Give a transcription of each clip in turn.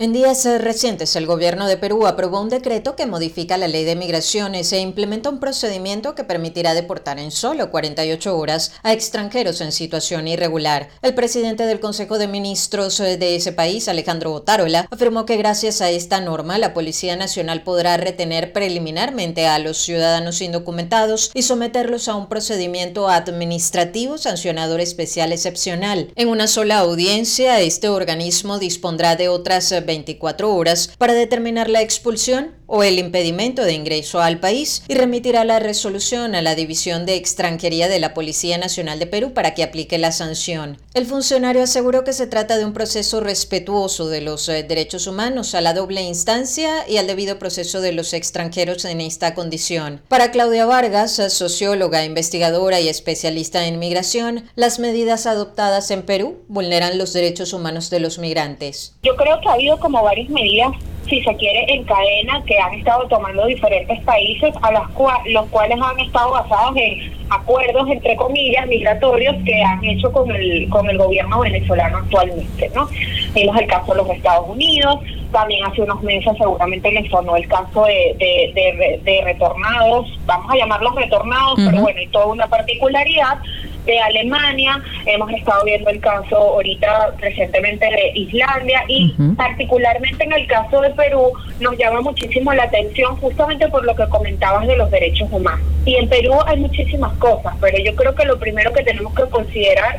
En días eh, recientes, el gobierno de Perú aprobó un decreto que modifica la ley de migraciones e implementa un procedimiento que permitirá deportar en solo 48 horas a extranjeros en situación irregular. El presidente del Consejo de Ministros eh, de ese país, Alejandro Otárola, afirmó que gracias a esta norma, la Policía Nacional podrá retener preliminarmente a los ciudadanos indocumentados y someterlos a un procedimiento administrativo sancionador especial excepcional. En una sola audiencia, este organismo dispondrá de otras 24 horas para determinar la expulsión o el impedimento de ingreso al país y remitirá la resolución a la División de Extranjería de la Policía Nacional de Perú para que aplique la sanción. El funcionario aseguró que se trata de un proceso respetuoso de los eh, derechos humanos a la doble instancia y al debido proceso de los extranjeros en esta condición. Para Claudia Vargas, socióloga, investigadora y especialista en migración, las medidas adoptadas en Perú vulneran los derechos humanos de los migrantes. Yo creo que ha habido como varias medidas si se quiere, en cadena que han estado tomando diferentes países, a los, los cuales han estado basados en acuerdos, entre comillas, migratorios que han hecho con el, con el gobierno venezolano actualmente. ¿no? Vimos el caso de los Estados Unidos, también hace unos meses seguramente les sonó el caso de, de, de, retornados, vamos a llamarlos retornados, pero bueno, y toda una particularidad de Alemania, hemos estado viendo el caso ahorita recientemente de Islandia y particularmente en el caso de Perú nos llama muchísimo la atención justamente por lo que comentabas de los derechos humanos. Y en Perú hay muchísimas cosas, pero yo creo que lo primero que tenemos que considerar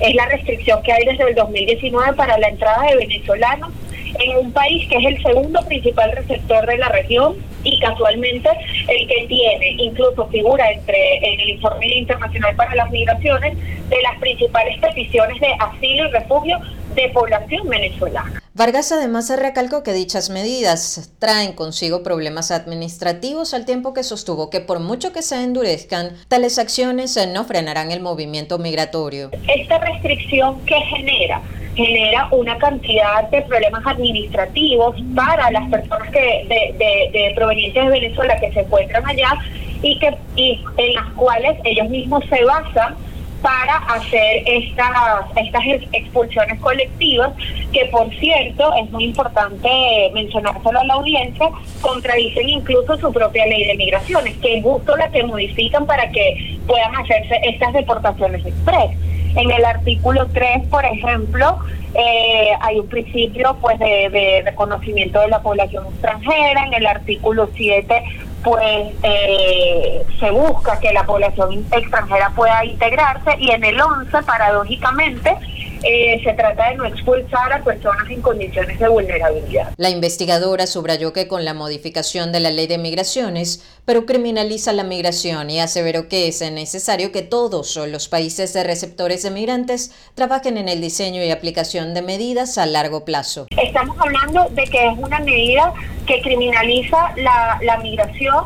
es la restricción que hay desde el 2019 para la entrada de venezolanos en un país que es el segundo principal receptor de la región y casualmente el que tiene, incluso figura entre en el informe internacional para las migraciones, de las principales peticiones de asilo y refugio de población venezolana. Vargas además recalcó que dichas medidas traen consigo problemas administrativos al tiempo que sostuvo que por mucho que se endurezcan, tales acciones no frenarán el movimiento migratorio. Esta restricción que genera genera una cantidad de problemas administrativos para las personas que de, de, provenientes de Venezuela que se encuentran allá y que y en las cuales ellos mismos se basan para hacer estas estas expulsiones colectivas que por cierto es muy importante mencionárselo a la audiencia contradicen incluso su propia ley de migraciones que es justo la que modifican para que puedan hacerse estas deportaciones express en el artículo 3, por ejemplo, eh, hay un principio pues de, reconocimiento de la población extranjera. En el artículo 7, pues eh, se busca que la población extranjera pueda integrarse. Y en el 11, paradójicamente, eh, se trata de no expulsar a personas en condiciones de vulnerabilidad. La investigadora subrayó que con la modificación de la ley de migraciones, pero criminaliza la migración y aseveró que es necesario que todos los países de receptores de migrantes trabajen en el diseño y aplicación de medidas a largo plazo. Estamos hablando de que es una medida que criminaliza la, la migración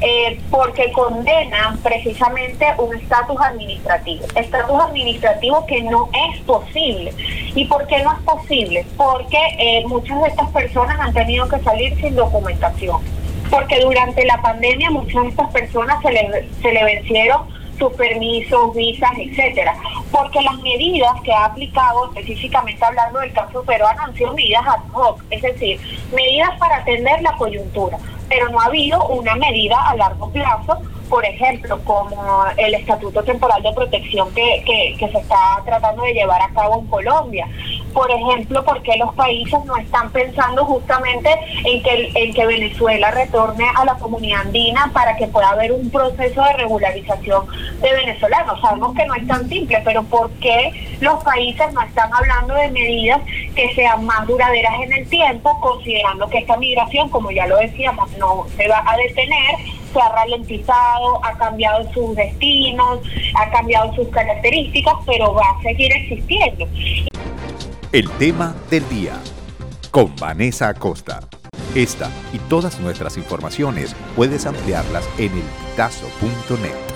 eh, porque condena precisamente un estatus administrativo, estatus administrativo que no es posible. ¿Y por qué no es posible? Porque eh, muchas de estas personas han tenido que salir sin documentación, porque durante la pandemia muchas de estas personas se le, se le vencieron sus permisos, visas, etcétera, porque las medidas que ha aplicado, específicamente hablando del caso peruano, han sido medidas ad hoc, es decir, medidas para atender la coyuntura pero no ha habido una medida a largo plazo, por ejemplo, como el Estatuto Temporal de Protección que, que, se está tratando de llevar a cabo en Colombia. Por ejemplo, porque los países no están pensando justamente en que, en que Venezuela retorne a la comunidad andina para que pueda haber un proceso de regularización de venezolanos. Sabemos que no es tan simple, pero ¿por qué los países no están hablando de medidas que sean más duraderas en el tiempo, considerando que esta migración, como ya lo decíamos, no se va a detener, se ha ralentizado, ha cambiado sus destinos, ha cambiado sus características, pero va a seguir existiendo. El tema del día con Vanessa Acosta. Esta y todas nuestras informaciones puedes ampliarlas en el elpitazo.net.